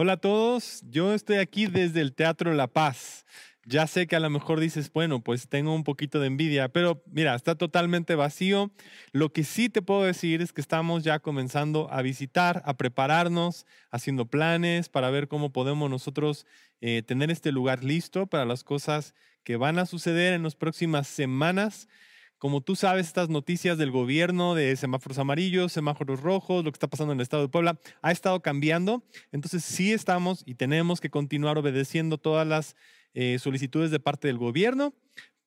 Hola a todos, yo estoy aquí desde el Teatro La Paz. Ya sé que a lo mejor dices, bueno, pues tengo un poquito de envidia, pero mira, está totalmente vacío. Lo que sí te puedo decir es que estamos ya comenzando a visitar, a prepararnos, haciendo planes para ver cómo podemos nosotros eh, tener este lugar listo para las cosas que van a suceder en las próximas semanas. Como tú sabes, estas noticias del gobierno de semáforos amarillos, semáforos rojos, lo que está pasando en el estado de Puebla, ha estado cambiando. Entonces sí estamos y tenemos que continuar obedeciendo todas las eh, solicitudes de parte del gobierno.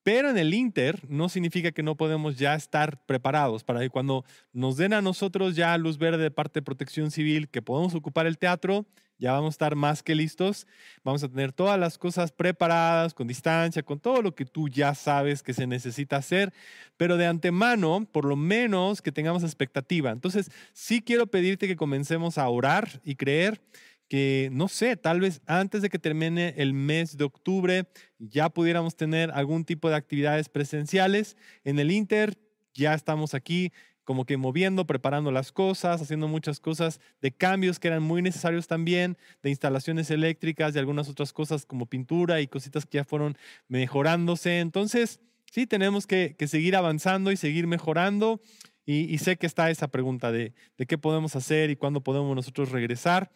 Pero en el Inter no significa que no podemos ya estar preparados para que cuando nos den a nosotros ya luz verde de parte de protección civil, que podemos ocupar el teatro, ya vamos a estar más que listos. Vamos a tener todas las cosas preparadas, con distancia, con todo lo que tú ya sabes que se necesita hacer, pero de antemano, por lo menos que tengamos expectativa. Entonces, sí quiero pedirte que comencemos a orar y creer que, no sé, tal vez antes de que termine el mes de octubre ya pudiéramos tener algún tipo de actividades presenciales. En el Inter ya estamos aquí como que moviendo, preparando las cosas, haciendo muchas cosas de cambios que eran muy necesarios también, de instalaciones eléctricas y algunas otras cosas como pintura y cositas que ya fueron mejorándose. Entonces, sí, tenemos que, seguir avanzando y seguir mejorando. Y, sé que está esa pregunta de, de qué podemos hacer y cuándo podemos nosotros regresar.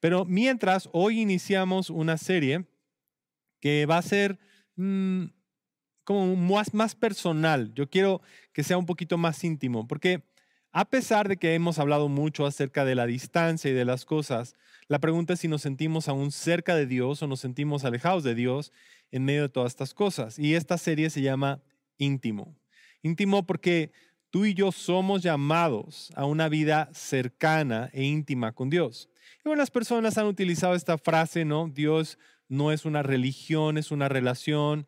Pero mientras, hoy iniciamos una serie que va a ser mm, como más, más personal. Yo quiero que sea un poquito más íntimo, porque a pesar de que hemos hablado mucho acerca de la distancia y de las cosas, la pregunta es si nos sentimos aún cerca de Dios o nos sentimos alejados de Dios en medio de todas estas cosas. Y esta serie se llama Íntimo. Íntimo porque tú y yo somos llamados a una vida cercana e íntima con Dios. Y las personas han utilizado esta frase, ¿no? Dios no es una religión, es una relación.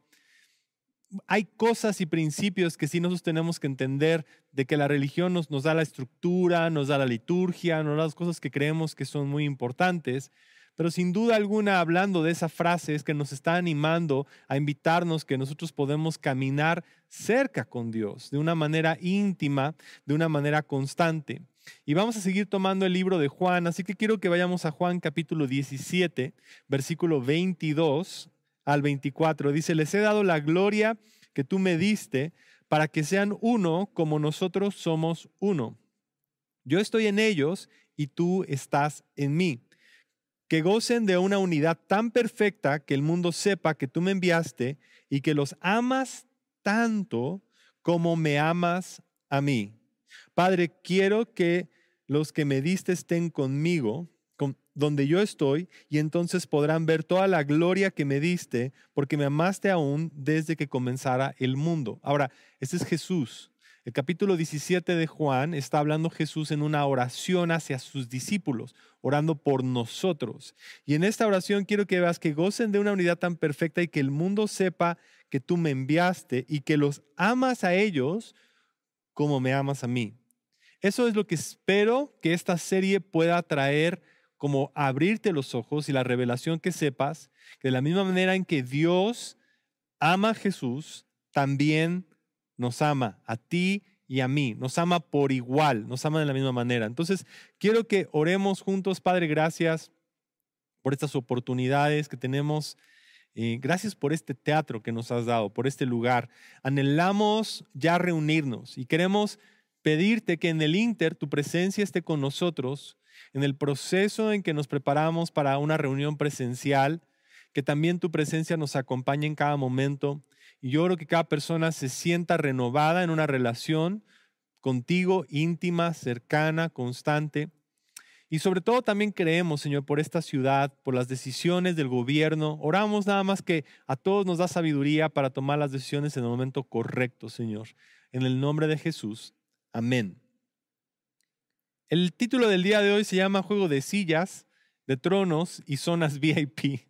Hay cosas y principios que sí nosotros tenemos que entender de que la religión nos, nos da la estructura, nos da la liturgia, nos da las cosas que creemos que son muy importantes. Pero sin duda alguna, hablando de esa frase, es que nos está animando a invitarnos que nosotros podemos caminar cerca con Dios, de una manera íntima, de una manera constante. Y vamos a seguir tomando el libro de Juan, así que quiero que vayamos a Juan capítulo 17, versículo 22 al 24. Dice, les he dado la gloria que tú me diste para que sean uno como nosotros somos uno. Yo estoy en ellos y tú estás en mí. Que gocen de una unidad tan perfecta que el mundo sepa que tú me enviaste y que los amas tanto como me amas a mí. Padre, quiero que los que me diste estén conmigo, donde yo estoy, y entonces podrán ver toda la gloria que me diste, porque me amaste aún desde que comenzara el mundo. Ahora, este es Jesús. El capítulo 17 de Juan está hablando Jesús en una oración hacia sus discípulos, orando por nosotros. Y en esta oración quiero que veas que gocen de una unidad tan perfecta y que el mundo sepa que tú me enviaste y que los amas a ellos como me amas a mí. Eso es lo que espero que esta serie pueda traer como abrirte los ojos y la revelación que sepas que de la misma manera en que Dios ama a Jesús, también nos ama a ti y a mí, nos ama por igual, nos ama de la misma manera. Entonces, quiero que oremos juntos, Padre, gracias por estas oportunidades que tenemos. Gracias por este teatro que nos has dado, por este lugar. Anhelamos ya reunirnos y queremos pedirte que en el Inter tu presencia esté con nosotros, en el proceso en que nos preparamos para una reunión presencial, que también tu presencia nos acompañe en cada momento. Y yo creo que cada persona se sienta renovada en una relación contigo, íntima, cercana, constante. Y sobre todo también creemos, Señor, por esta ciudad, por las decisiones del gobierno. Oramos nada más que a todos nos da sabiduría para tomar las decisiones en el momento correcto, Señor. En el nombre de Jesús. Amén. El título del día de hoy se llama Juego de sillas, de tronos y zonas VIP.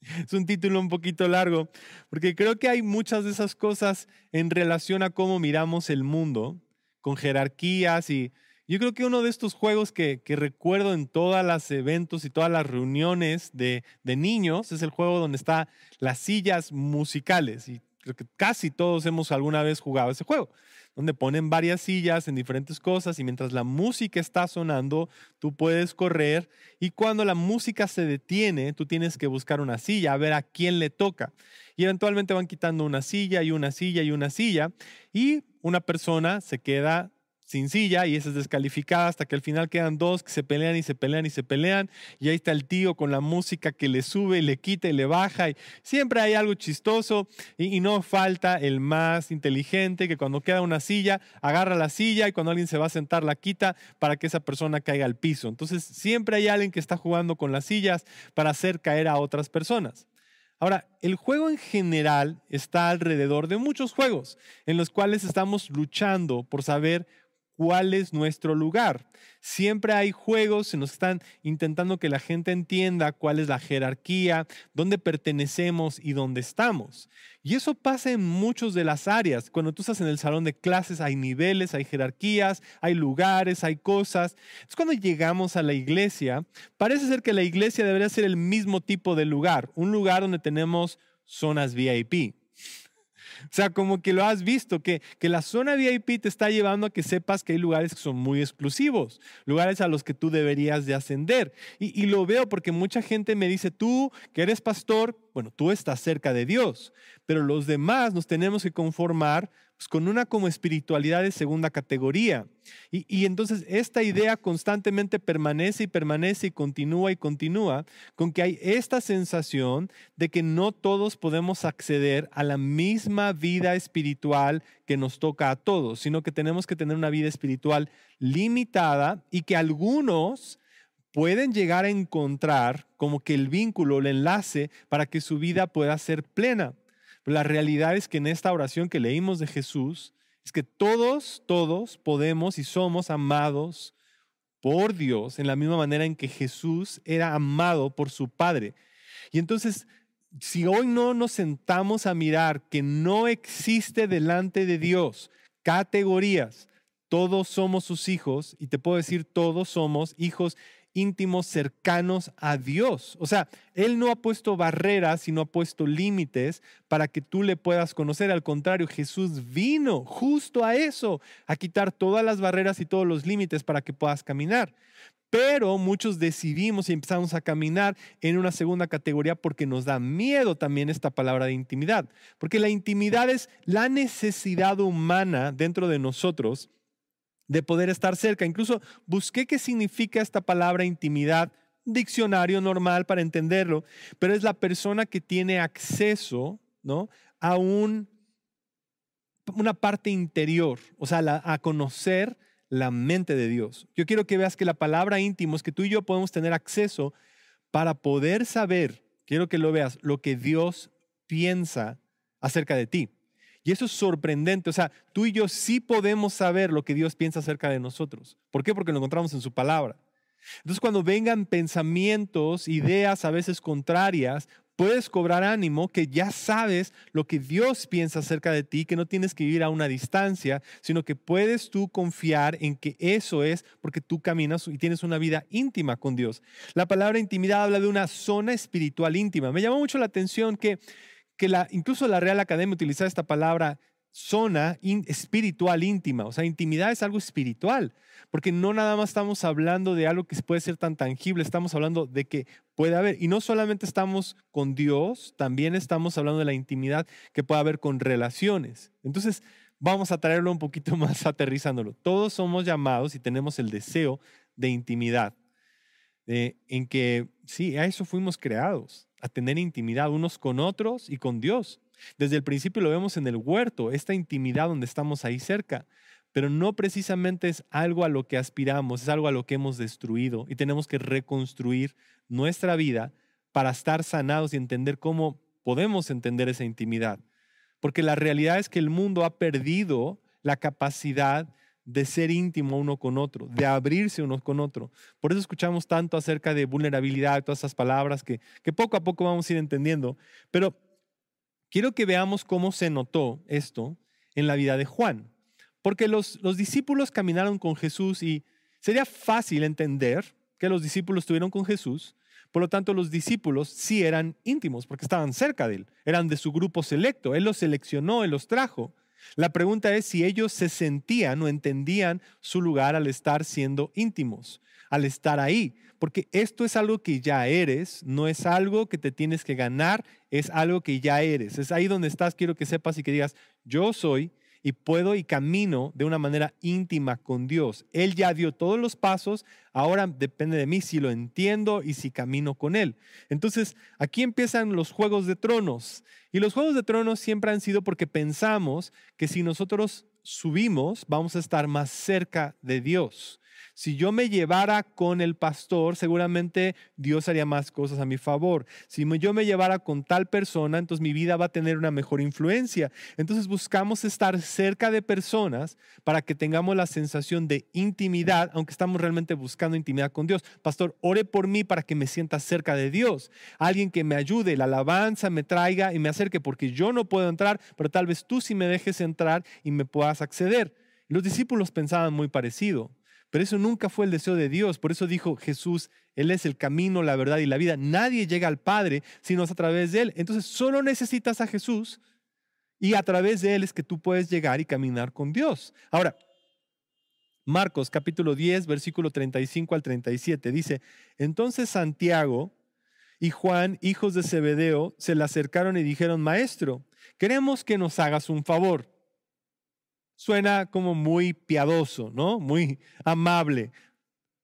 Es un título un poquito largo, porque creo que hay muchas de esas cosas en relación a cómo miramos el mundo, con jerarquías y yo creo que uno de estos juegos que, recuerdo en todos los eventos y todas las reuniones de, de niños es el juego donde están las sillas musicales. Y creo que casi todos hemos alguna vez jugado ese juego, donde ponen varias sillas en diferentes cosas y mientras la música está sonando, tú puedes correr y cuando la música se detiene, tú tienes que buscar una silla, a ver a quién le toca. Y eventualmente van quitando una silla y una silla y una silla y una persona se queda sin silla y esa es descalificada hasta que al final quedan dos que se pelean y se pelean y se pelean y ahí está el tío con la música que le sube y le quita y le baja y siempre hay algo chistoso y, no falta el más inteligente que cuando queda una silla agarra la silla y cuando alguien se va a sentar la quita para que esa persona caiga al piso. Entonces siempre hay alguien que está jugando con las sillas para hacer caer a otras personas. Ahora, el juego en general está alrededor de muchos juegos en los cuales estamos luchando por saber cuál es nuestro lugar. Siempre hay juegos los que están intentando que la gente entienda cuál es la jerarquía, dónde pertenecemos y dónde estamos. Y eso pasa en muchas de las áreas. Cuando tú estás en el salón de clases hay niveles, hay jerarquías, hay lugares, hay cosas. Es cuando llegamos a la iglesia, parece ser que la iglesia debería ser el mismo tipo de lugar, un lugar donde tenemos zonas VIP o sea, como que lo has visto, que, que la zona VIP te está llevando a que sepas que hay lugares que son muy exclusivos, lugares a los que tú deberías de ascender. Y, y lo veo porque mucha gente me dice, tú que eres pastor, bueno, tú estás cerca de Dios, pero los demás nos tenemos que conformar con una como espiritualidad de segunda categoría. Y, entonces esta idea constantemente permanece y permanece y continúa y continúa con que hay esta sensación de que no todos podemos acceder a la misma vida espiritual que nos toca a todos, sino que tenemos que tener una vida espiritual limitada y que algunos pueden llegar a encontrar como que el vínculo, el enlace para que su vida pueda ser plena. La realidad es que en esta oración que leímos de Jesús, es que todos, todos podemos y somos amados por Dios en la misma manera en que Jesús era amado por su Padre. Y entonces, si hoy no nos sentamos a mirar que no existe delante de Dios categorías, todos somos sus hijos, y te puedo decir, todos somos hijos íntimos, cercanos a Dios. O sea, Él no ha puesto barreras, sino ha puesto límites para que tú le puedas conocer. Al contrario, Jesús vino justo a eso, a quitar todas las barreras y todos los límites para que puedas caminar. Pero muchos decidimos y empezamos a caminar en una segunda categoría porque nos da miedo también esta palabra de intimidad. Porque la intimidad es la necesidad humana dentro de nosotros de poder estar cerca. Incluso busqué qué significa esta palabra intimidad, diccionario normal para entenderlo, pero es la persona que tiene acceso ¿no? a un, una parte interior, o sea, a conocer la mente de Dios. Yo quiero que veas que la palabra íntimo es que tú y yo podemos tener acceso para poder saber, quiero que lo veas, lo que Dios piensa acerca de ti. Y eso es sorprendente. O sea, tú y yo sí podemos saber lo que Dios piensa acerca de nosotros. ¿Por qué? Porque lo encontramos en su palabra. Entonces, cuando vengan pensamientos, ideas a veces contrarias, puedes cobrar ánimo que ya sabes lo que Dios piensa acerca de ti, que no tienes que vivir a una distancia, sino que puedes tú confiar en que eso es porque tú caminas y tienes una vida íntima con Dios. La palabra intimidad habla de una zona espiritual íntima. Me llamó mucho la atención que que la, incluso la Real Academia utiliza esta palabra zona espiritual íntima, o sea, intimidad es algo espiritual, porque no nada más estamos hablando de algo que puede ser tan tangible, estamos hablando de que puede haber, y no solamente estamos con Dios, también estamos hablando de la intimidad que puede haber con relaciones. Entonces, vamos a traerlo un poquito más aterrizándolo. Todos somos llamados y tenemos el deseo de intimidad, en que sí, a eso fuimos creados a tener intimidad unos con otros y con Dios. Desde el principio lo vemos en el huerto, esta intimidad donde estamos ahí cerca, pero no precisamente es algo a lo que aspiramos, es algo a lo que hemos destruido y tenemos que reconstruir nuestra vida para estar sanados y entender cómo podemos entender esa intimidad. Porque la realidad es que el mundo ha perdido la capacidad de ser íntimo uno con otro, de abrirse uno con otro. Por eso escuchamos tanto acerca de vulnerabilidad, todas esas palabras que, que poco a poco vamos a ir entendiendo. Pero quiero que veamos cómo se notó esto en la vida de Juan. Porque los, los discípulos caminaron con Jesús y sería fácil entender que los discípulos estuvieron con Jesús, Por lo tanto, los discípulos sí eran íntimos porque estaban cerca de él, eran de su grupo selecto, él los seleccionó, él los trajo. La pregunta es si ellos se sentían o entendían su lugar al estar siendo íntimos, al estar ahí, porque esto es algo que ya eres, no es algo que te tienes que ganar, es algo que ya eres. Es ahí donde estás, quiero que sepas y que digas, yo soy y puedo y camino de una manera íntima con Dios. Él ya dio todos los pasos, ahora depende de mí si lo entiendo y si camino con Él. Entonces, aquí empiezan los juegos de tronos. Y los juegos de tronos siempre han sido porque pensamos que si nosotros subimos, vamos a estar más cerca de Dios si yo me llevara con el pastor, seguramente Dios haría más cosas a mi favor. Si yo me llevara con tal persona, entonces mi vida va a tener una mejor influencia. Entonces buscamos estar cerca de personas para que tengamos la sensación de intimidad, aunque estamos realmente buscando intimidad con Dios. Pastor, ore por mí para que me sienta cerca de Dios. Alguien que me ayude, la alabanza me traiga y me acerque, porque yo no puedo entrar, pero tal vez tú sí me dejes entrar y me puedas acceder. Los discípulos pensaban muy parecido. Pero eso nunca fue el deseo de Dios. Por eso dijo Jesús, Él es el camino, la verdad y la vida. Nadie llega al Padre sino a través de Él. Entonces solo necesitas a Jesús y a través de Él es que tú puedes llegar y caminar con Dios. Ahora, Marcos capítulo 10, versículo 35 al 37 dice, entonces Santiago y Juan, hijos de Zebedeo, se le acercaron y dijeron, Maestro, queremos que nos hagas un favor suena como muy piadoso, ¿no? Muy amable.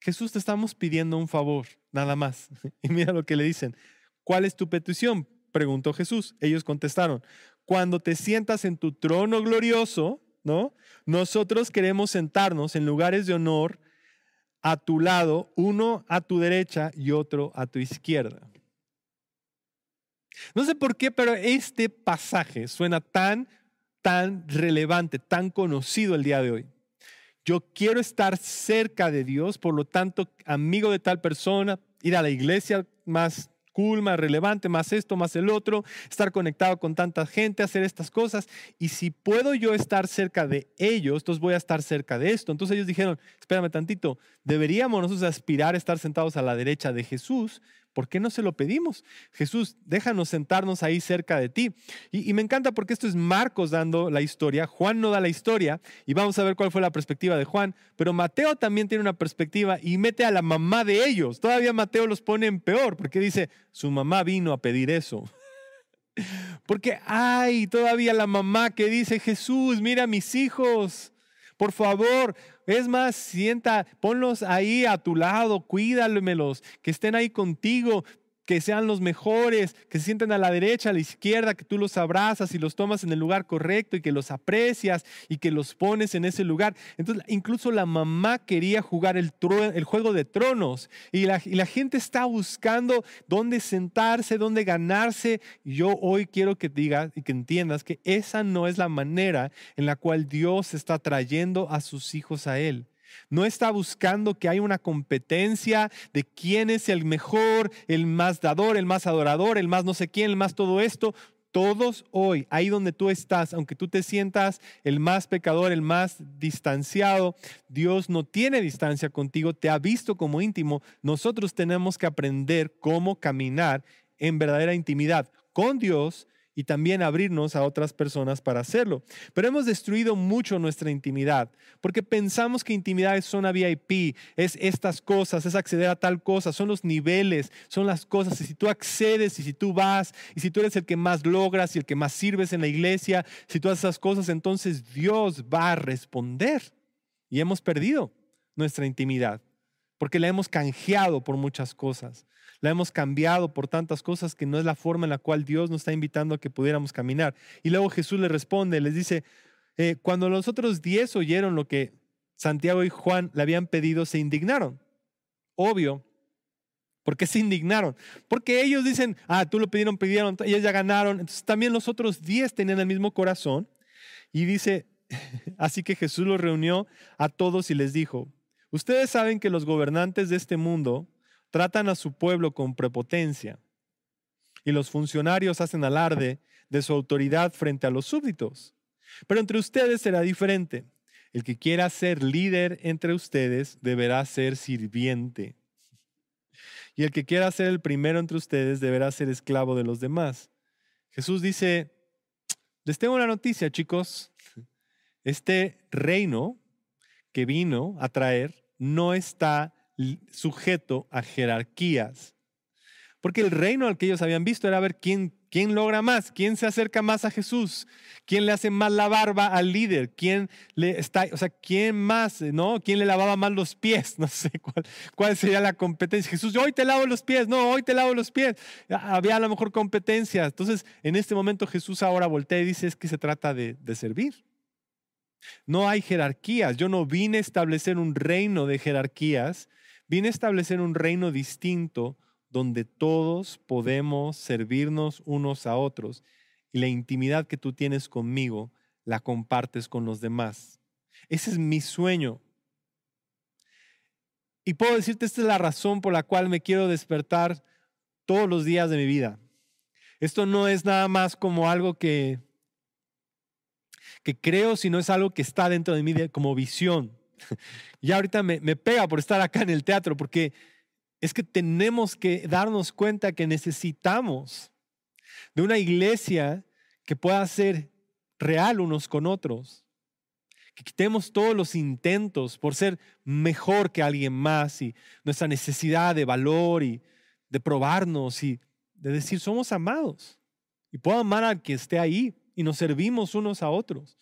Jesús, te estamos pidiendo un favor, nada más. Y mira lo que le dicen. ¿Cuál es tu petición? Preguntó Jesús. Ellos contestaron, cuando te sientas en tu trono glorioso, ¿no? Nosotros queremos sentarnos en lugares de honor a tu lado, uno a tu derecha y otro a tu izquierda. No sé por qué, pero este pasaje suena tan tan relevante, tan conocido el día de hoy. Yo quiero estar cerca de Dios, por lo tanto, amigo de tal persona, ir a la iglesia más cool, más relevante, más esto, más el otro, estar conectado con tanta gente, hacer estas cosas. Y si puedo yo estar cerca de ellos, entonces voy a estar cerca de esto. Entonces ellos dijeron, espérame tantito, deberíamos nosotros aspirar a estar sentados a la derecha de Jesús, ¿Por qué no se lo pedimos? Jesús, déjanos sentarnos ahí cerca de ti. Y, me encanta porque esto es Marcos dando la historia, Juan no da la historia y vamos a ver cuál fue la perspectiva de Juan, pero Mateo también tiene una perspectiva y mete a la mamá de ellos. Todavía Mateo los pone en peor porque dice, su mamá vino a pedir eso. Porque hay todavía la mamá que dice, Jesús, mira a mis hijos, por favor, es más, sienta, ponlos ahí a tu lado, cuídamelos, que estén ahí contigo, que sean los mejores, que se sienten a la derecha, a la izquierda, que tú los abrazas y los tomas en el lugar correcto y que los aprecias y que los pones en ese lugar. Entonces, incluso la mamá quería jugar el, juego de tronos y la, gente está buscando dónde sentarse, dónde ganarse. Yo hoy quiero que digas y que entiendas que esa no es la manera en la cual Dios está trayendo a sus hijos a Él. No está buscando que haya una competencia de quién es el mejor, el más dador, el más adorador, el más no sé quién, el más todo esto. Todos hoy, ahí donde tú estás, aunque tú te sientas el más pecador, el más distanciado, Dios no tiene distancia contigo, te ha visto como íntimo. Nosotros tenemos que aprender cómo caminar en verdadera intimidad con Dios y también abrirnos a otras personas para hacerlo. Pero hemos destruido mucho nuestra intimidad, porque pensamos que intimidad es zona VIP, es estas cosas, es acceder a tal cosa, son los niveles, son las cosas. Y si tú accedes y si tú vas y si tú eres el que más logras y el que más sirves en la iglesia, si tú haces esas cosas, entonces Dios va a responder. Y hemos perdido nuestra intimidad, porque la hemos canjeado por muchas cosas la hemos cambiado por tantas cosas que no es la forma en la cual Dios nos está invitando a que pudiéramos caminar. Y luego Jesús le responde, les dice, eh, cuando los otros diez oyeron lo que Santiago y Juan le habían pedido, se indignaron. Obvio. ¿Por qué se indignaron? Porque ellos dicen, ah, tú lo pidieron, pidieron, ellos ya ganaron. Entonces también los otros diez tenían el mismo corazón. Y dice, así que Jesús los reunió a todos y les dijo, ustedes saben que los gobernantes de este mundo tratan a su pueblo con prepotencia y los funcionarios hacen alarde de su autoridad frente a los súbditos. Pero entre ustedes será diferente. El que quiera ser líder entre ustedes deberá ser sirviente. y el que quiera ser el primero entre ustedes deberá ser esclavo de los demás. Jesús dice, les tengo una noticia, chicos. Este reino que vino a traer no está sujeto a jerarquías. Porque el reino al que ellos habían visto era ver quién, quién logra más, quién se acerca más a Jesús, quién le hace más la barba al líder, quién le está, o sea, quién más, ¿no? ¿Quién le lavaba más los pies? No sé cuál, cuál sería la competencia. Jesús, hoy te lavo los pies, no, hoy te lavo los pies. Había a lo mejor competencia. Entonces, en este momento Jesús ahora voltea y dice, es que se trata de, de servir. No hay jerarquías. Yo no vine a establecer un reino de jerarquías, vine a establecer un reino distinto donde todos podemos servirnos unos a otros y la intimidad que tú tienes conmigo la compartes con los demás. Ese es mi sueño. Y puedo decirte, esta es la razón por la cual me quiero despertar todos los días de mi vida. Esto no es nada más como algo que, que creo, sino es algo que está dentro de mí como visión. Y ahorita me, me pega por estar acá en el teatro, porque es que tenemos que darnos cuenta que necesitamos de una iglesia que pueda ser real unos con otros. Que quitemos todos los intentos por ser mejor que alguien más y nuestra necesidad de valor y de probarnos y de decir somos amados. Y puedo amar al que esté ahí y nos servimos unos a otros.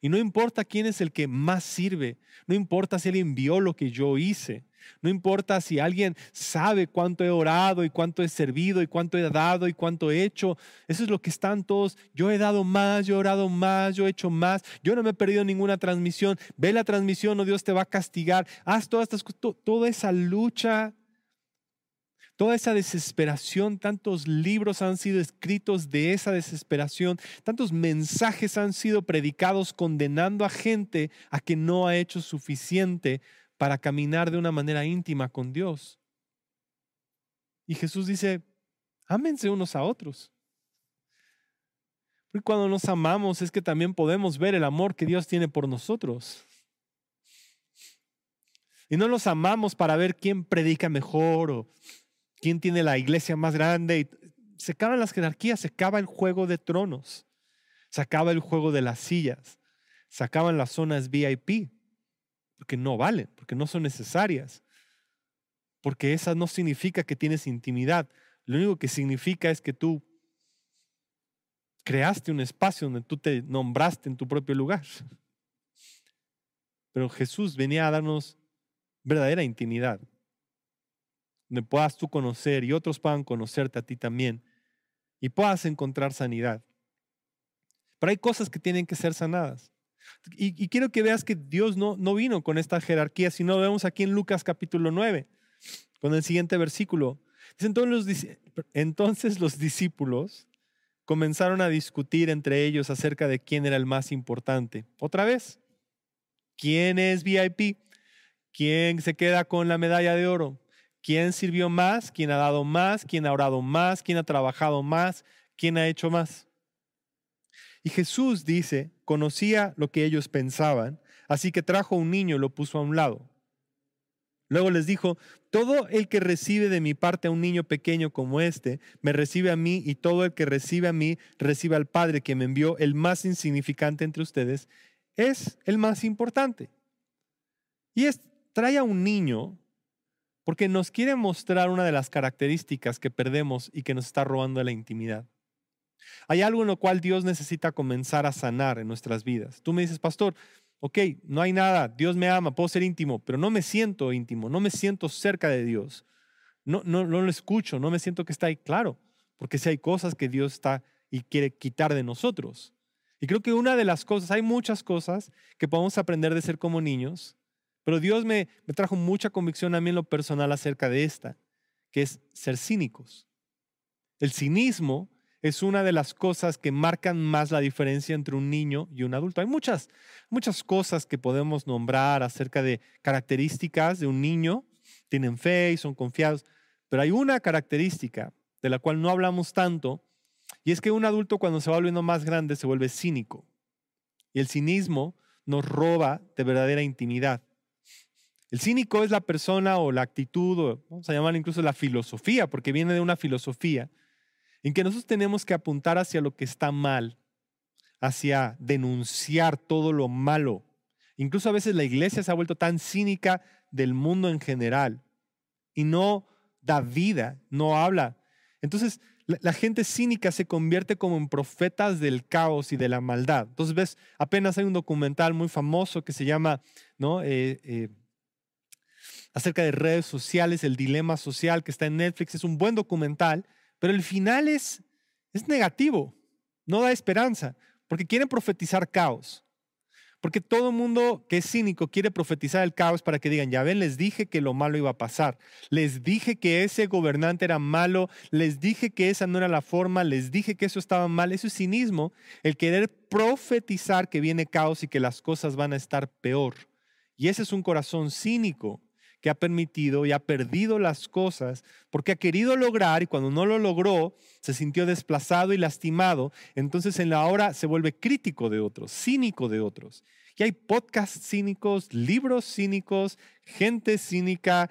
Y no importa quién es el que más sirve, no importa si él envió lo que yo hice, no importa si alguien sabe cuánto he orado y cuánto he servido y cuánto he dado y cuánto he hecho. Eso es lo que están todos. Yo he dado más, yo he orado más, yo he hecho más. Yo no me he perdido ninguna transmisión. Ve la transmisión o Dios te va a castigar. Haz todas estas toda esa lucha. Toda esa desesperación, tantos libros han sido escritos de esa desesperación, tantos mensajes han sido predicados condenando a gente a que no ha hecho suficiente para caminar de una manera íntima con Dios. Y Jesús dice, ámense unos a otros. Porque cuando nos amamos es que también podemos ver el amor que Dios tiene por nosotros. Y no nos amamos para ver quién predica mejor o quién tiene la iglesia más grande. Se acaban las jerarquías, se acaba el juego de tronos, se acaba el juego de las sillas, se acaban las zonas VIP porque no valen, porque no son necesarias, porque esa no significa que tienes intimidad. Lo único que significa es que tú creaste un espacio donde tú te nombraste en tu propio lugar. Pero Jesús venía a darnos verdadera intimidad, donde puedas tú conocer y otros puedan conocerte a ti también y puedas encontrar sanidad. Pero hay cosas que tienen que ser sanadas. Y, quiero que veas que Dios no, no vino con esta jerarquía, sino lo vemos aquí en Lucas capítulo 9, con el siguiente versículo. Entonces los, entonces los discípulos comenzaron a discutir entre ellos acerca de quién era el más importante. Otra vez, ¿quién es VIP? ¿Quién se queda con la medalla de oro? ¿Quién sirvió más? ¿Quién ha dado más? ¿Quién ha orado más? ¿Quién ha trabajado más? ¿Quién ha hecho más? Y Jesús dice, conocía lo que ellos pensaban, así que trajo un niño y lo puso a un lado. Luego les dijo, todo el que recibe de mi parte a un niño pequeño como este, me recibe a mí, y todo el que recibe a mí, recibe al Padre que me envió, el más insignificante entre ustedes, es el más importante. Y es, trae a un niño porque nos quiere mostrar una de las características que perdemos y que nos está robando la intimidad. Hay algo en lo cual Dios necesita comenzar a sanar en nuestras vidas. Tú me dices, pastor, ok, no hay nada, Dios me ama, puedo ser íntimo, pero no me siento íntimo, no me siento cerca de Dios. No, no, no lo escucho, no me siento que está ahí. Claro, porque si hay cosas que Dios está y quiere quitar de nosotros. Y creo que una de las cosas, hay muchas cosas que podemos aprender de ser como niños, pero Dios me, trajo mucha convicción a mí en lo personal acerca de esta, que es ser cínicos. El cinismo es una de las cosas que marcan más la diferencia entre un niño y un adulto. Hay muchas, muchas cosas que podemos nombrar acerca de características de un niño. Tienen fe y son confiados, pero hay una característica de la cual no hablamos tanto, y es que un adulto cuando se va volviendo más grande se vuelve cínico. Y el cinismo nos roba de verdadera intimidad. El cínico es la persona o la actitud, o vamos a llamar incluso la filosofía, porque viene de una filosofía, en que nosotros tenemos que apuntar hacia lo que está mal, hacia denunciar todo lo malo. Incluso a veces la iglesia se ha vuelto tan cínica del mundo en general y no da vida, no habla. Entonces, la, gente cínica se convierte como en profetas del caos y de la maldad. Entonces, ves, apenas hay un documental muy famoso que se llama, ¿no? Eh, eh, acerca de redes sociales, el dilema social que está en Netflix. Es un buen documental, pero el final es, es negativo, no da esperanza, porque quieren profetizar caos. Porque todo mundo que es cínico quiere profetizar el caos para que digan, ya ven, les dije que lo malo iba a pasar, les dije que ese gobernante era malo, les dije que esa no era la forma, les dije que eso estaba mal. Eso es cinismo, el querer profetizar que viene caos y que las cosas van a estar peor. Y ese es un corazón cínico que ha permitido y ha perdido las cosas porque ha querido lograr y cuando no lo logró se sintió desplazado y lastimado, entonces en la hora se vuelve crítico de otros, cínico de otros. Y hay podcasts cínicos, libros cínicos, gente cínica,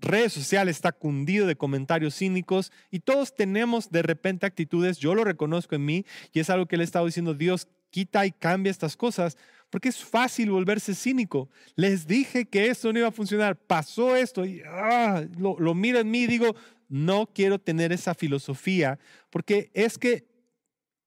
redes sociales está cundido de comentarios cínicos y todos tenemos de repente actitudes, yo lo reconozco en mí y es algo que le he estado diciendo, Dios quita y cambia estas cosas porque es fácil volverse cínico. Les dije que esto no iba a funcionar, pasó esto y ah, lo, lo miro en mí y digo, no quiero tener esa filosofía, porque es que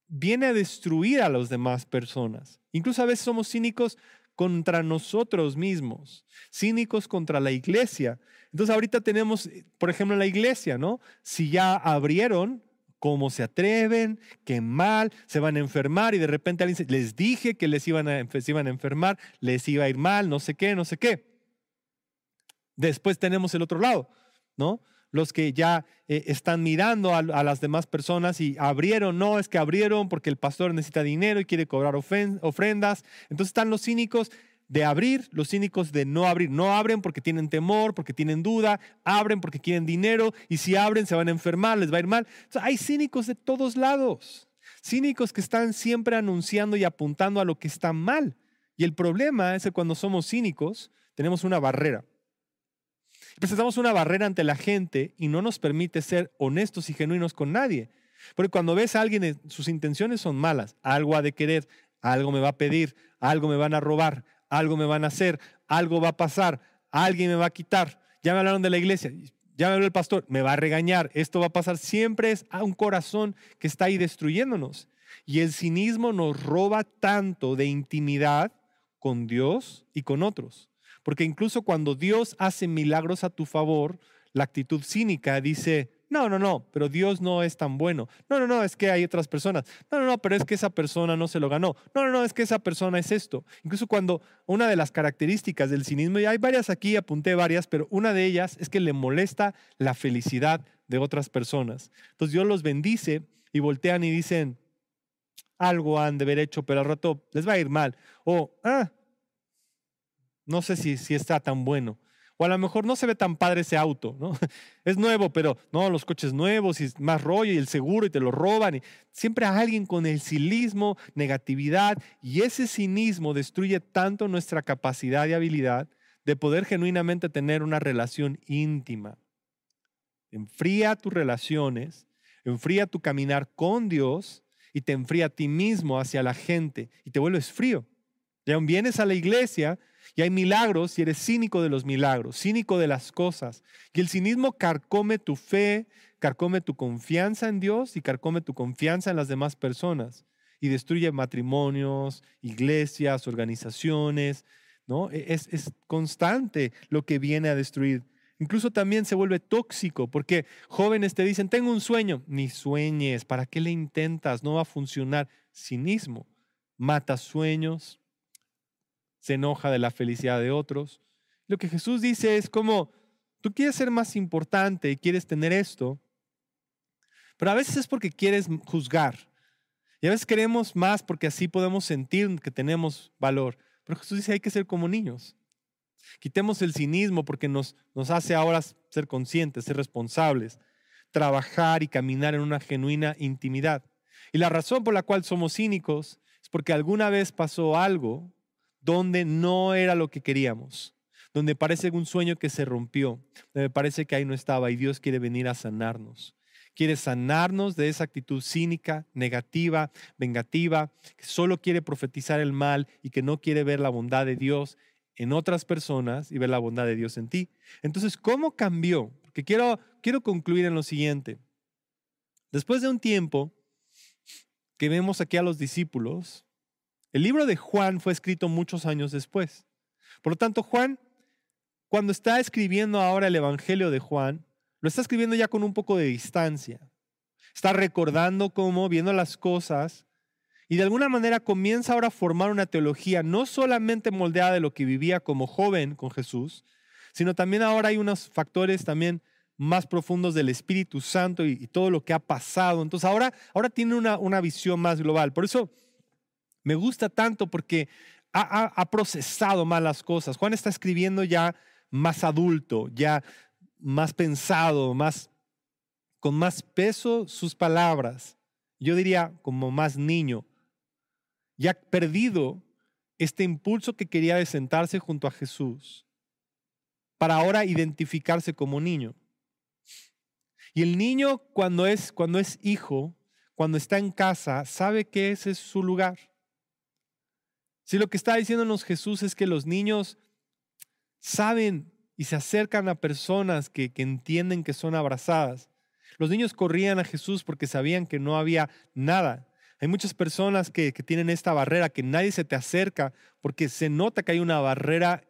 viene a destruir a las demás personas. Incluso a veces somos cínicos contra nosotros mismos, cínicos contra la iglesia. Entonces ahorita tenemos, por ejemplo, la iglesia, ¿no? Si ya abrieron, cómo se atreven, qué mal, se van a enfermar y de repente alguien les dije que les iban a, iban a enfermar, les iba a ir mal, no sé qué, no sé qué. Después tenemos el otro lado, ¿no? Los que ya eh, están mirando a, las demás personas y abrieron, no, es que abrieron porque el pastor necesita dinero y quiere cobrar ofrendas. Entonces están los cínicos de abrir, los cínicos de no abrir. No abren porque tienen temor, porque tienen duda, abren porque quieren dinero y si abren se van a enfermar, les va a ir mal. hay cínicos de todos lados, cínicos que están siempre anunciando y apuntando a lo que está mal. Y el problema es que cuando somos cínicos tenemos una barrera. Presentamos una barrera ante la gente y no nos permite ser honestos y genuinos con nadie. Porque cuando ves a alguien, sus intenciones son malas, algo ha de querer, algo me va a pedir, algo me van a robar, algo me van a hacer, algo va a pasar, alguien me va a quitar. Ya me hablaron de la iglesia, ya me habló el pastor, me va a regañar, esto va a pasar. Siempre es a un corazón que está ahí destruyéndonos. Y el cinismo nos roba tanto de intimidad con Dios y con otros. Porque incluso cuando Dios hace milagros a tu favor, la actitud cínica dice, no, no, no, pero Dios no es tan bueno. No, no, no, es que hay otras personas. No, no, no, pero es que esa persona no se lo ganó. No, no, no, es que esa persona es esto. Incluso cuando una de las características del cinismo, y hay varias aquí, apunté varias, pero una de ellas es que le molesta la felicidad de otras personas. Entonces Dios los bendice y voltean y dicen, algo han de haber hecho, pero al rato les va a ir mal. O, ah, no sé si, si está tan bueno. O a lo mejor no se ve tan padre ese auto, ¿no? Es nuevo, pero no, los coches nuevos y más rollo y el seguro y te lo roban. Y siempre hay alguien con el cinismo, negatividad y ese cinismo destruye tanto nuestra capacidad y habilidad de poder genuinamente tener una relación íntima. Enfría tus relaciones, enfría tu caminar con Dios y te enfría a ti mismo hacia la gente y te vuelves frío. Ya vienes a la iglesia y hay milagros y eres cínico de los milagros, cínico de las cosas. Y el cinismo carcome tu fe, carcome tu confianza en Dios y carcome tu confianza en las demás personas. Y destruye matrimonios, iglesias, organizaciones. ¿no? E-, es, es constante lo que viene a destruir. Incluso también se vuelve tóxico porque jóvenes te dicen, tengo un sueño. Ni sueñes, ¿para qué le intentas? No va a funcionar. Cinismo mata sueños, se enoja de la felicidad de otros. Lo que Jesús dice es como, tú quieres ser más importante y quieres tener esto, pero a veces es porque quieres juzgar. Y a veces queremos más porque así podemos sentir que tenemos valor. Pero Jesús dice, hay que ser como niños. Quitemos el cinismo porque nos, nos hace ahora ser conscientes, ser responsables, trabajar y caminar en una genuina intimidad. Y la razón por la cual somos cínicos es porque alguna vez pasó algo donde no era lo que queríamos, donde parece un sueño que se rompió, donde parece que ahí no estaba y Dios quiere venir a sanarnos. Quiere sanarnos de esa actitud cínica, negativa, vengativa, que solo quiere profetizar el mal y que no quiere ver la bondad de Dios en otras personas y ver la bondad de Dios en ti. Entonces, ¿cómo cambió? Porque quiero, quiero concluir en lo siguiente. Después de un tiempo que vemos aquí a los discípulos, el libro de Juan fue escrito muchos años después. Por lo tanto, Juan, cuando está escribiendo ahora el Evangelio de Juan, lo está escribiendo ya con un poco de distancia. Está recordando cómo, viendo las cosas, y de alguna manera comienza ahora a formar una teología no solamente moldeada de lo que vivía como joven con Jesús, sino también ahora hay unos factores también más profundos del Espíritu Santo y, todo lo que ha pasado. Entonces ahora, ahora tiene una, una visión más global. Por eso me gusta tanto porque ha, ha, procesado más las cosas. Juan está escribiendo ya más adulto, ya más pensado, más, con más peso sus palabras. Yo diría como más niño. Ya perdido este impulso que quería de sentarse junto a Jesús para ahora identificarse como niño. Y el niño cuando es, cuando es hijo, cuando está en casa, sabe que ese es su lugar. Si lo que está diciéndonos Jesús es que los niños saben y se acercan a personas que, entienden que son abrazadas. Los niños corrían a Jesús porque sabían que no había nada. Hay muchas personas que, que, tienen esta barrera, que nadie se te acerca porque se nota que hay una barrera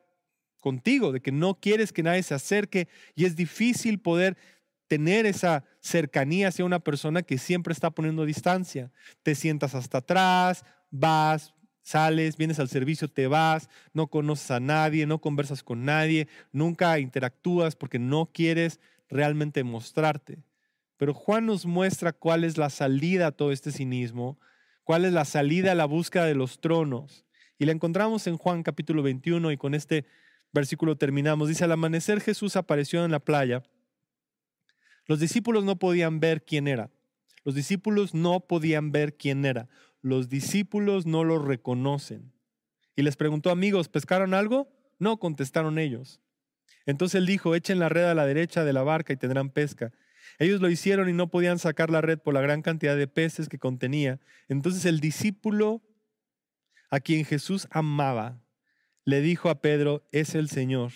contigo, de que no quieres que nadie se acerque y es difícil poder tener esa cercanía hacia una persona que siempre está poniendo distancia. Te sientas hasta atrás, vas, Sales, vienes al servicio, te vas, no conoces a nadie, no conversas con nadie, nunca interactúas porque no quieres realmente mostrarte. Pero Juan nos muestra cuál es la salida a todo este cinismo, cuál es la salida a la búsqueda de los tronos. Y la encontramos en Juan capítulo 21 y con este versículo terminamos. Dice, al amanecer Jesús apareció en la playa. Los discípulos no podían ver quién era. Los discípulos no podían ver quién era los discípulos no lo reconocen. Y les preguntó, amigos, ¿pescaron algo? No, contestaron ellos. Entonces él dijo, echen la red a la derecha de la barca y tendrán pesca. Ellos lo hicieron y no podían sacar la red por la gran cantidad de peces que contenía. Entonces el discípulo a quien Jesús amaba le dijo a Pedro, es el Señor.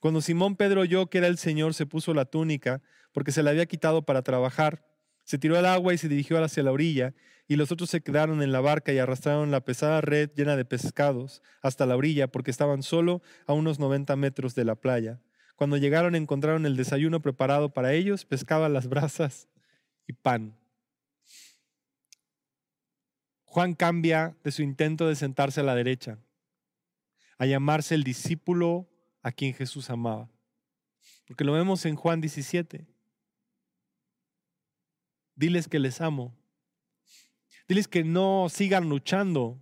Cuando Simón Pedro oyó que era el Señor, se puso la túnica porque se la había quitado para trabajar. Se tiró al agua y se dirigió hacia la orilla y los otros se quedaron en la barca y arrastraron la pesada red llena de pescados hasta la orilla porque estaban solo a unos 90 metros de la playa. Cuando llegaron encontraron el desayuno preparado para ellos, pescaba las brasas y pan. Juan cambia de su intento de sentarse a la derecha a llamarse el discípulo a quien Jesús amaba. Porque lo vemos en Juan 17. Diles que les amo Diles que no sigan luchando,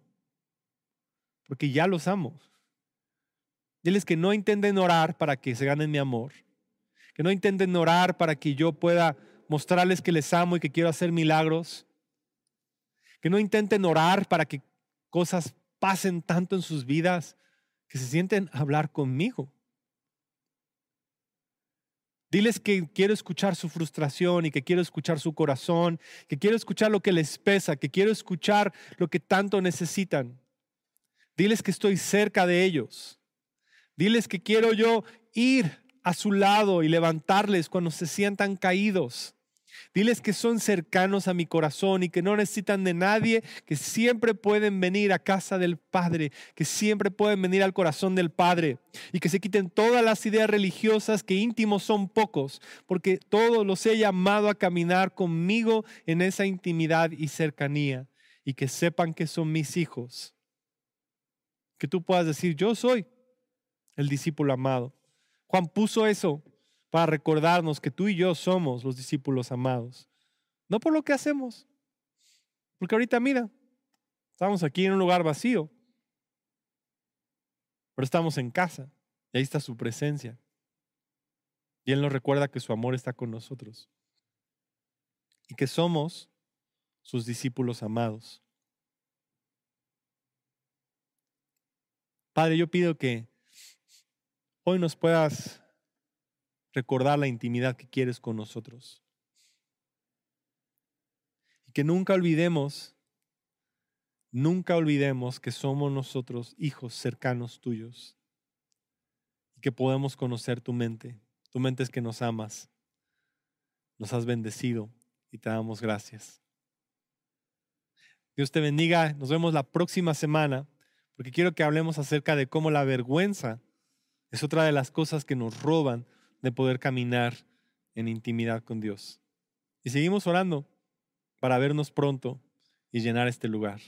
porque ya los amo. Diles que no intenten orar para que se ganen mi amor, que no intenten orar para que yo pueda mostrarles que les amo y que quiero hacer milagros, que no intenten orar para que cosas pasen tanto en sus vidas, que se sienten a hablar conmigo. Diles que quiero escuchar su frustración y que quiero escuchar su corazón, que quiero escuchar lo que les pesa, que quiero escuchar lo que tanto necesitan. Diles que estoy cerca de ellos. Diles que quiero yo ir a su lado y levantarles cuando se sientan caídos. Diles que son cercanos a mi corazón y que no necesitan de nadie, que siempre pueden venir a casa del Padre, que siempre pueden venir al corazón del Padre y que se quiten todas las ideas religiosas que íntimos son pocos, porque todos los he llamado a caminar conmigo en esa intimidad y cercanía y que sepan que son mis hijos. Que tú puedas decir, yo soy el discípulo amado. Juan puso eso para recordarnos que tú y yo somos los discípulos amados. No por lo que hacemos. Porque ahorita mira, estamos aquí en un lugar vacío, pero estamos en casa y ahí está su presencia. Y Él nos recuerda que su amor está con nosotros y que somos sus discípulos amados. Padre, yo pido que hoy nos puedas recordar la intimidad que quieres con nosotros. Y que nunca olvidemos, nunca olvidemos que somos nosotros hijos cercanos tuyos y que podemos conocer tu mente. Tu mente es que nos amas, nos has bendecido y te damos gracias. Dios te bendiga, nos vemos la próxima semana porque quiero que hablemos acerca de cómo la vergüenza es otra de las cosas que nos roban de poder caminar en intimidad con Dios. Y seguimos orando para vernos pronto y llenar este lugar.